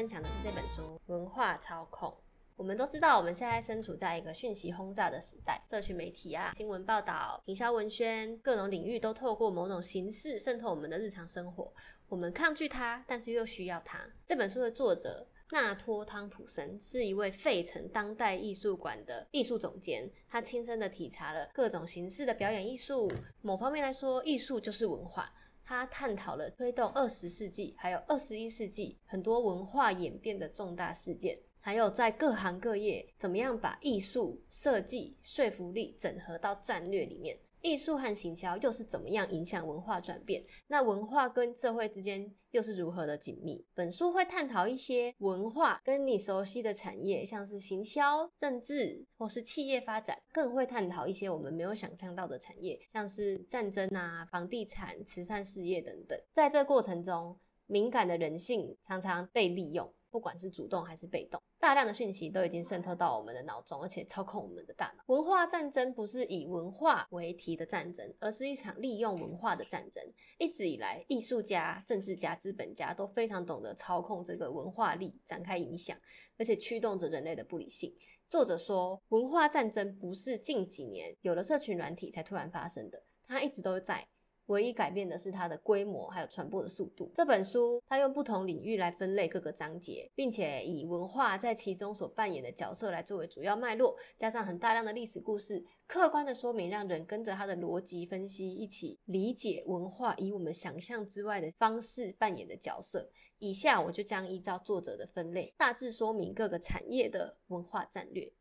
分享的是这本书《文化操控》。我们都知道，我们现在身处在一个讯息轰炸的时代，社群媒体啊、新闻报道、营销文宣，各种领域都透过某种形式渗透我们的日常生活。我们抗拒它，但是又需要它。这本书的作者纳托·汤普森是一位费城当代艺术馆的艺术总监，他亲身的体察了各种形式的表演艺术。某方面来说，艺术就是文化。他探讨了推动二十世纪还有二十一世纪很多文化演变的重大事件，还有在各行各业怎么样把艺术、设计、说服力整合到战略里面。艺术和行销又是怎么样影响文化转变？那文化跟社会之间又是如何的紧密？本书会探讨一些文化跟你熟悉的产业，像是行销、政治或是企业发展，更会探讨一些我们没有想象到的产业，像是战争啊、房地产、慈善事业等等。在这过程中，敏感的人性常常被利用。不管是主动还是被动，大量的讯息都已经渗透到我们的脑中，而且操控我们的大脑。文化战争不是以文化为题的战争，而是一场利用文化的战争。一直以来，艺术家、政治家、资本家都非常懂得操控这个文化力，展开影响，而且驱动着人类的不理性。作者说，文化战争不是近几年有了社群软体才突然发生的，它一直都在。唯一改变的是它的规模，还有传播的速度。这本书它用不同领域来分类各个章节，并且以文化在其中所扮演的角色来作为主要脉络，加上很大量的历史故事，客观的说明，让人跟着它的逻辑分析一起理解文化以我们想象之外的方式扮演的角色。以下我就将依照作者的分类，大致说明各个产业的文化战略。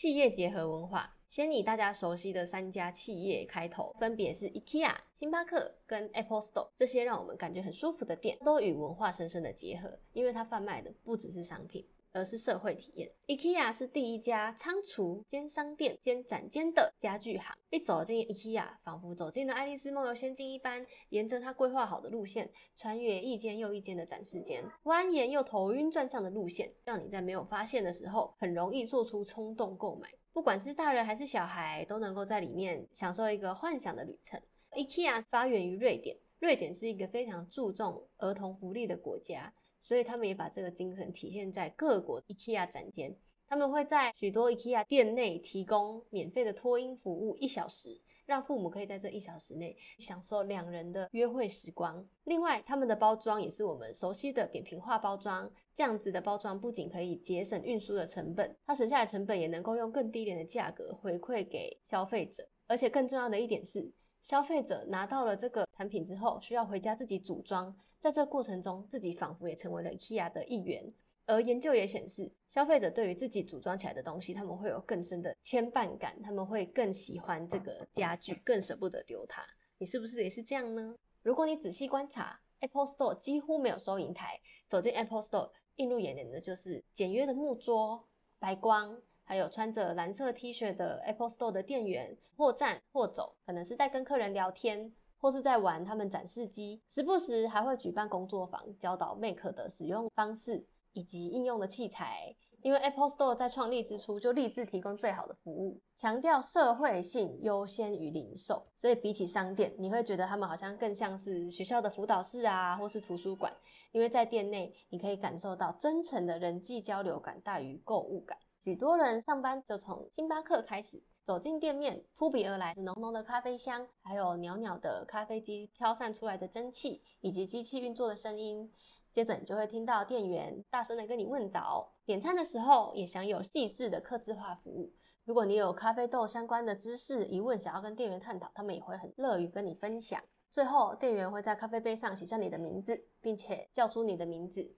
企业结合文化。先以大家熟悉的三家企业开头，分别是 IKEA、星巴克跟 Apple Store，这些让我们感觉很舒服的店，都与文化深深的结合，因为它贩卖的不只是商品。而是社会体验。IKEA 是第一家仓储兼商店兼展间的家具行。一走进 IKEA，仿佛走进了爱丽丝梦游仙境一般，沿着它规划好的路线，穿越一间又一间的展示间，蜿蜒又头晕转向的路线，让你在没有发现的时候，很容易做出冲动购买。不管是大人还是小孩，都能够在里面享受一个幻想的旅程。IKEA 发源于瑞典，瑞典是一个非常注重儿童福利的国家。所以他们也把这个精神体现在各国 IKEA 展间。他们会在许多 IKEA 店内提供免费的托婴服务，一小时，让父母可以在这一小时内享受两人的约会时光。另外，他们的包装也是我们熟悉的扁平化包装。这样子的包装不仅可以节省运输的成本，它省下的成本也能够用更低廉的价格回馈给消费者。而且更重要的一点是，消费者拿到了这个产品之后，需要回家自己组装。在这过程中，自己仿佛也成为了 IKEA 的一员。而研究也显示，消费者对于自己组装起来的东西，他们会有更深的牵绊感，他们会更喜欢这个家具，更舍不得丢它。你是不是也是这样呢？如果你仔细观察，Apple Store 几乎没有收银台。走进 Apple Store，映入眼帘的就是简约的木桌、白光，还有穿着蓝色 T 恤的 Apple Store 的店员，或站或走，可能是在跟客人聊天。或是在玩他们展示机，时不时还会举办工作坊，教导 Mac 的使用方式以及应用的器材。因为 Apple Store 在创立之初就立志提供最好的服务，强调社会性优先于零售，所以比起商店，你会觉得他们好像更像是学校的辅导室啊，或是图书馆。因为在店内，你可以感受到真诚的人际交流感大于购物感。许多人上班就从星巴克开始。走进店面，扑鼻而来是浓浓的咖啡香，还有袅袅的咖啡机飘散出来的蒸汽，以及机器运作的声音。接着你就会听到店员大声的跟你问早。点餐的时候也享有细致的客制化服务。如果你有咖啡豆相关的知识疑问，想要跟店员探讨，他们也会很乐于跟你分享。最后，店员会在咖啡杯上写下你的名字，并且叫出你的名字。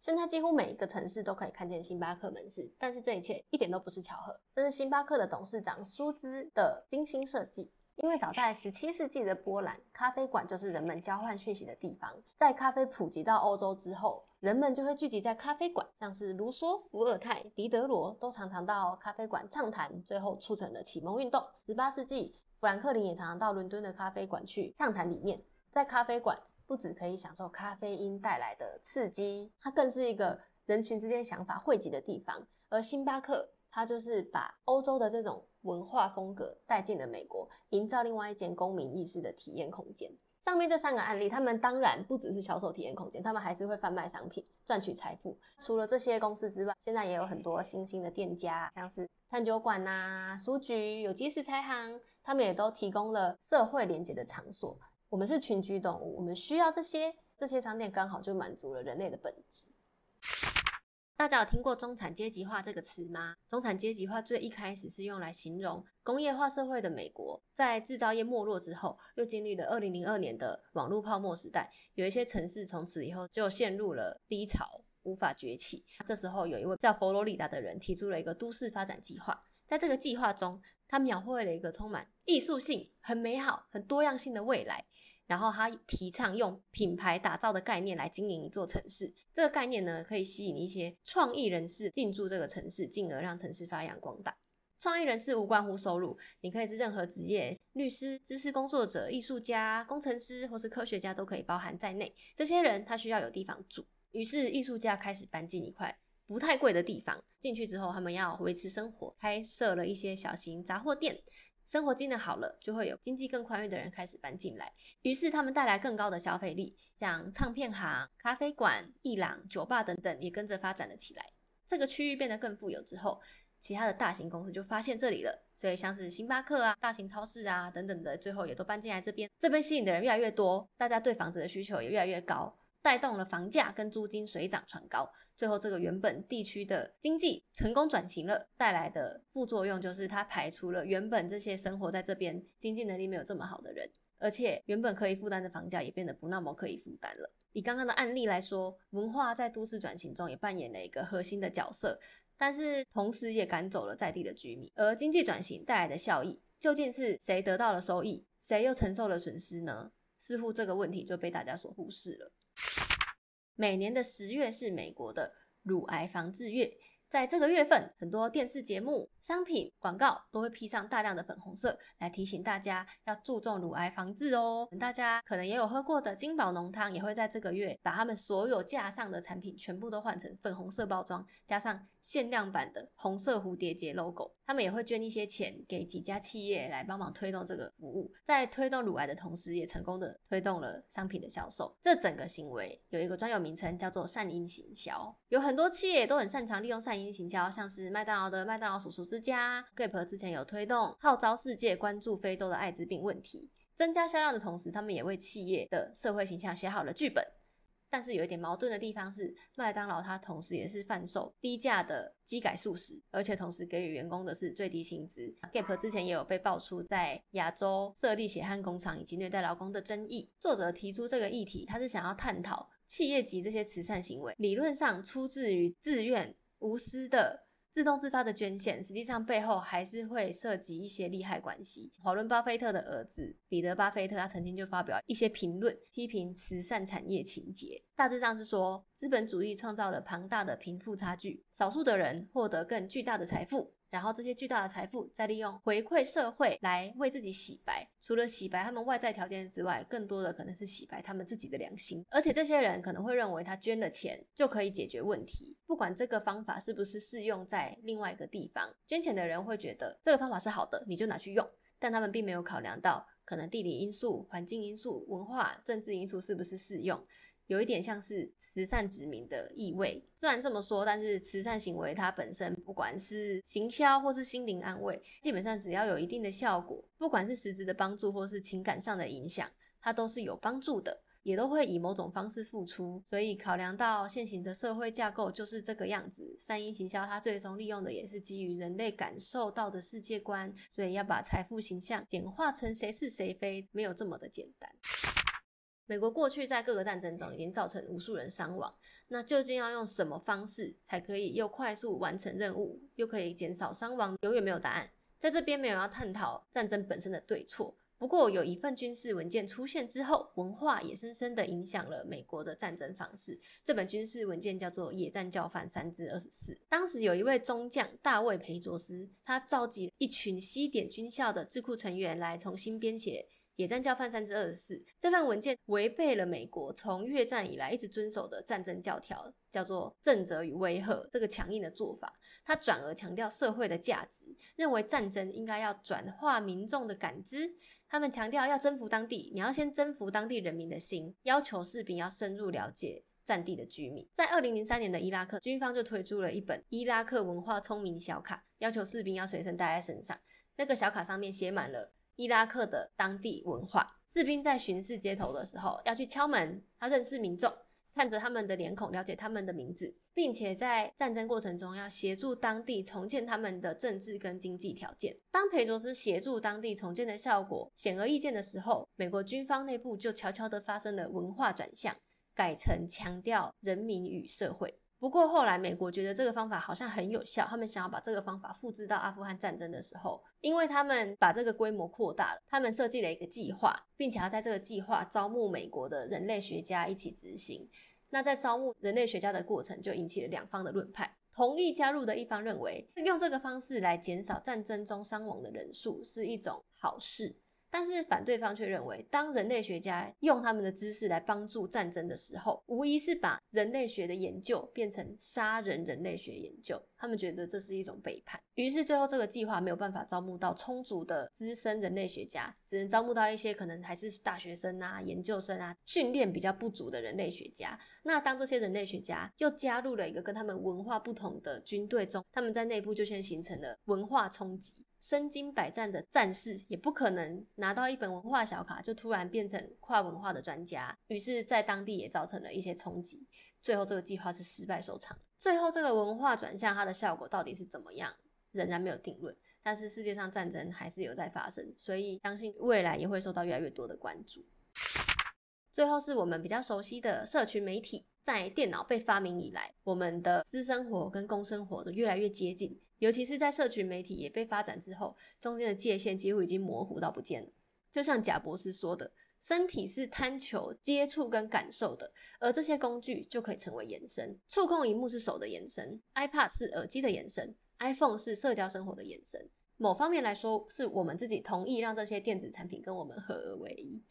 现在几乎每一个城市都可以看见星巴克门市，但是这一切一点都不是巧合，这是星巴克的董事长舒兹的精心设计。因为早在十七世纪的波兰，咖啡馆就是人们交换讯息的地方。在咖啡普及到欧洲之后，人们就会聚集在咖啡馆，像是卢梭、伏尔泰、狄德罗都常常到咖啡馆畅谈，最后促成了启蒙运动。十八世纪，富兰克林也常常到伦敦的咖啡馆去畅谈理念，在咖啡馆。不只可以享受咖啡因带来的刺激，它更是一个人群之间想法汇集的地方。而星巴克，它就是把欧洲的这种文化风格带进了美国，营造另外一间公民意识的体验空间。上面这三个案例，他们当然不只是销售体验空间，他们还是会贩卖商品赚取财富。除了这些公司之外，现在也有很多新兴的店家，像是餐酒馆呐、书局、有机食材行，他们也都提供了社会连接的场所。我们是群居动物，我们需要这些，这些商店刚好就满足了人类的本质。大家有听过中产阶级化这个词吗？中产阶级化最一开始是用来形容工业化社会的美国，在制造业没落之后，又经历了二零零二年的网络泡沫时代，有一些城市从此以后就陷入了低潮，无法崛起。这时候有一位叫佛罗里达的人提出了一个都市发展计划，在这个计划中，他描绘了一个充满艺术性、很美好、很多样性的未来。然后他提倡用品牌打造的概念来经营一座城市，这个概念呢，可以吸引一些创意人士进驻这个城市，进而让城市发扬光大。创意人士无关乎收入，你可以是任何职业，律师、知识工作者、艺术家、工程师或是科学家都可以包含在内。这些人他需要有地方住，于是艺术家开始搬进一块不太贵的地方。进去之后，他们要维持生活，开设了一些小型杂货店。生活机能好了，就会有经济更宽裕的人开始搬进来，于是他们带来更高的消费力，像唱片行、咖啡馆、艺廊、酒吧等等也跟着发展了起来。这个区域变得更富有之后，其他的大型公司就发现这里了，所以像是星巴克啊、大型超市啊等等的，最后也都搬进来这边。这边吸引的人越来越多，大家对房子的需求也越来越高。带动了房价跟租金水涨船高，最后这个原本地区的经济成功转型了，带来的副作用就是它排除了原本这些生活在这边经济能力没有这么好的人，而且原本可以负担的房价也变得不那么可以负担了。以刚刚的案例来说，文化在都市转型中也扮演了一个核心的角色，但是同时也赶走了在地的居民。而经济转型带来的效益，究竟是谁得到了收益，谁又承受了损失呢？似乎这个问题就被大家所忽视了。每年的十月是美国的乳癌防治月。在这个月份，很多电视节目、商品广告都会披上大量的粉红色，来提醒大家要注重乳癌防治哦。大家可能也有喝过的金宝浓汤，也会在这个月把他们所有架上的产品全部都换成粉红色包装，加上限量版的红色蝴蝶结 logo。他们也会捐一些钱给几家企业来帮忙推动这个服务，在推动乳癌的同时，也成功的推动了商品的销售。这整个行为有一个专有名称，叫做善因行销。有很多企业都很擅长利用善因。行销像是麦当劳的麦当劳叔叔之家，Gap 之前有推动号召世界关注非洲的艾滋病问题，增加销量的同时，他们也为企业的社会形象写好了剧本。但是有一点矛盾的地方是，麦当劳它同时也是贩售低价的机改素食，而且同时给予员工的是最低薪资。Gap 之前也有被爆出在亚洲设立血汗工厂以及虐待劳工的争议。作者提出这个议题，他是想要探讨企业级这些慈善行为，理论上出自于自愿。无私的自动自发的捐献，实际上背后还是会涉及一些利害关系。华伦巴菲特的儿子彼得巴菲特，他曾经就发表一些评论，批评慈善产业情节。大致上是说，资本主义创造了庞大的贫富差距，少数的人获得更巨大的财富。然后这些巨大的财富再利用回馈社会来为自己洗白，除了洗白他们外在条件之外，更多的可能是洗白他们自己的良心。而且这些人可能会认为他捐了钱就可以解决问题，不管这个方法是不是适用在另外一个地方，捐钱的人会觉得这个方法是好的，你就拿去用。但他们并没有考量到可能地理因素、环境因素、文化、政治因素是不是适用。有一点像是慈善殖民的意味。虽然这么说，但是慈善行为它本身，不管是行销或是心灵安慰，基本上只要有一定的效果，不管是实质的帮助或是情感上的影响，它都是有帮助的，也都会以某种方式付出。所以考量到现行的社会架构就是这个样子，善因行销它最终利用的也是基于人类感受到的世界观，所以要把财富形象简化成谁是谁非，没有这么的简单。美国过去在各个战争中已经造成无数人伤亡，那究竟要用什么方式才可以又快速完成任务，又可以减少伤亡？永远没有答案。在这边没有要探讨战争本身的对错，不过有一份军事文件出现之后，文化也深深的影响了美国的战争方式。这本军事文件叫做《野战教范三至二十四》。当时有一位中将大卫培卓斯，他召集一群西点军校的智库成员来重新编写。野战教范三之二十四这份文件违背了美国从越战以来一直遵守的战争教条，叫做正则与威吓这个强硬的做法。他转而强调社会的价值，认为战争应该要转化民众的感知。他们强调要征服当地，你要先征服当地人民的心，要求士兵要深入了解战地的居民。在二零零三年的伊拉克，军方就推出了一本伊拉克文化聪明小卡，要求士兵要随身带在身上。那个小卡上面写满了伊拉克的当地文化，士兵在巡视街头的时候要去敲门，要认识民众。看着他们的脸孔，了解他们的名字，并且在战争过程中要协助当地重建他们的政治跟经济条件。当裴卓斯协助当地重建的效果显而易见的时候，美国军方内部就悄悄地发生了文化转向，改成强调人民与社会。不过后来，美国觉得这个方法好像很有效，他们想要把这个方法复制到阿富汗战争的时候，因为他们把这个规模扩大了，他们设计了一个计划，并且要在这个计划招募美国的人类学家一起执行。那在招募人类学家的过程，就引起了两方的论派。同意加入的一方认为，用这个方式来减少战争中伤亡的人数是一种好事。但是反对方却认为，当人类学家用他们的知识来帮助战争的时候，无疑是把人类学的研究变成杀人人类学研究。他们觉得这是一种背叛。于是最后这个计划没有办法招募到充足的资深人类学家，只能招募到一些可能还是大学生啊、研究生啊，训练比较不足的人类学家。那当这些人类学家又加入了一个跟他们文化不同的军队中，他们在内部就先形成了文化冲击。身经百战的战士也不可能拿到一本文化小卡就突然变成跨文化的专家，于是，在当地也造成了一些冲击。最后，这个计划是失败收场。最后，这个文化转向它的效果到底是怎么样，仍然没有定论。但是，世界上战争还是有在发生，所以相信未来也会受到越来越多的关注。最后，是我们比较熟悉的社群媒体。在电脑被发明以来，我们的私生活跟公生活都越来越接近。尤其是在社群媒体也被发展之后，中间的界限几乎已经模糊到不见了。就像贾博士说的：“身体是贪求接触跟感受的，而这些工具就可以成为延伸。触控荧幕是手的延伸，iPad 是耳机的延伸，iPhone 是社交生活的延伸。某方面来说，是我们自己同意让这些电子产品跟我们合而为一。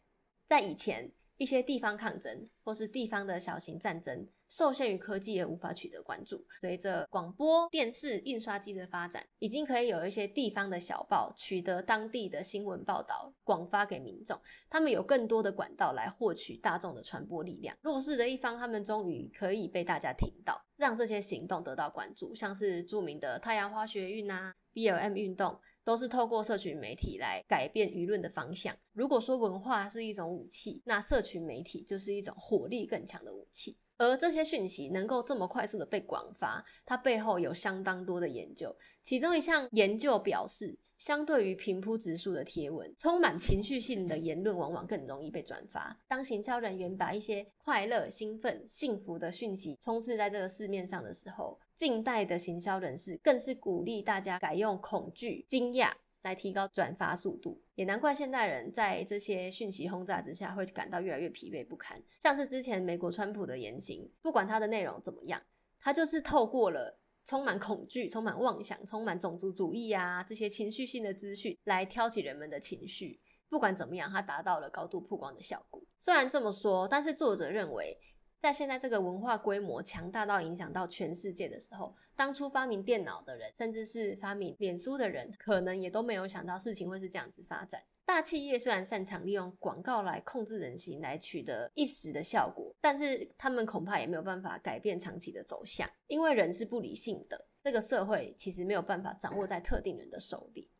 在以前。”一些地方抗争或是地方的小型战争，受限于科技也无法取得关注。随着广播电视、印刷机的发展，已经可以有一些地方的小报取得当地的新闻报道，广发给民众。他们有更多的管道来获取大众的传播力量。弱势的一方，他们终于可以被大家听到，让这些行动得到关注，像是著名的太阳花学运啊、BLM 运动。都是透过社群媒体来改变舆论的方向。如果说文化是一种武器，那社群媒体就是一种火力更强的武器。而这些讯息能够这么快速的被广发，它背后有相当多的研究。其中一项研究表示，相对于平铺直述的贴文，充满情绪性的言论往往更容易被转发。当行销人员把一些快乐、兴奋、幸福的讯息充斥在这个市面上的时候，近代的行销人士更是鼓励大家改用恐惧、惊讶来提高转发速度，也难怪现代人在这些讯息轰炸之下会感到越来越疲惫不堪。像是之前美国川普的言行，不管他的内容怎么样，他就是透过了充满恐惧、充满妄想、充满种族主义啊这些情绪性的资讯来挑起人们的情绪。不管怎么样，他达到了高度曝光的效果。虽然这么说，但是作者认为。在现在这个文化规模强大到影响到全世界的时候，当初发明电脑的人，甚至是发明脸书的人，可能也都没有想到事情会是这样子发展。大企业虽然擅长利用广告来控制人心，来取得一时的效果，但是他们恐怕也没有办法改变长期的走向，因为人是不理性的，这个社会其实没有办法掌握在特定人的手里。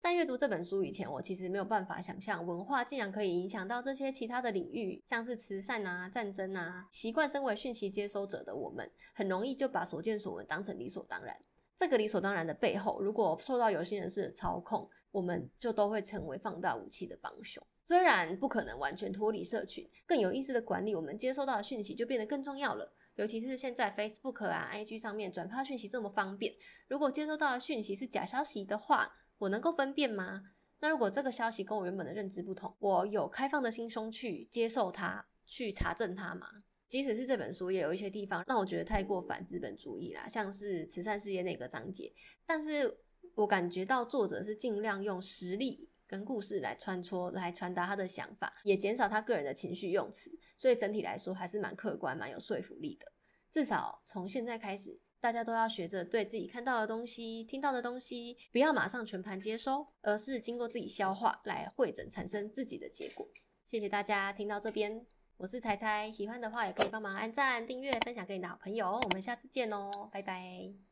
在阅读这本书以前，我其实没有办法想象文化竟然可以影响到这些其他的领域，像是慈善啊、战争啊。习惯身为讯息接收者的我们，很容易就把所见所闻当成理所当然。这个理所当然的背后，如果受到有心人士的操控，我们就都会成为放大武器的帮凶。虽然不可能完全脱离社群，更有意识的管理我们接收到的讯息就变得更重要了。尤其是现在 Facebook 啊、IG 上面转发讯息这么方便，如果接收到的讯息是假消息的话，我能够分辨吗？那如果这个消息跟我原本的认知不同，我有开放的心胸去接受它，去查证它吗？即使是这本书也有一些地方让我觉得太过反资本主义啦，像是慈善事业那个章节，但是我感觉到作者是尽量用实例跟故事来穿梭，来传达他的想法，也减少他个人的情绪用词，所以整体来说还是蛮客观、蛮有说服力的。至少从现在开始，大家都要学着对自己看到的东西、听到的东西，不要马上全盘接收，而是经过自己消化来会诊，产生自己的结果。谢谢大家听到这边，我是彩彩，喜欢的话也可以帮忙按赞、订阅、分享给你的好朋友。我们下次见哦，拜拜。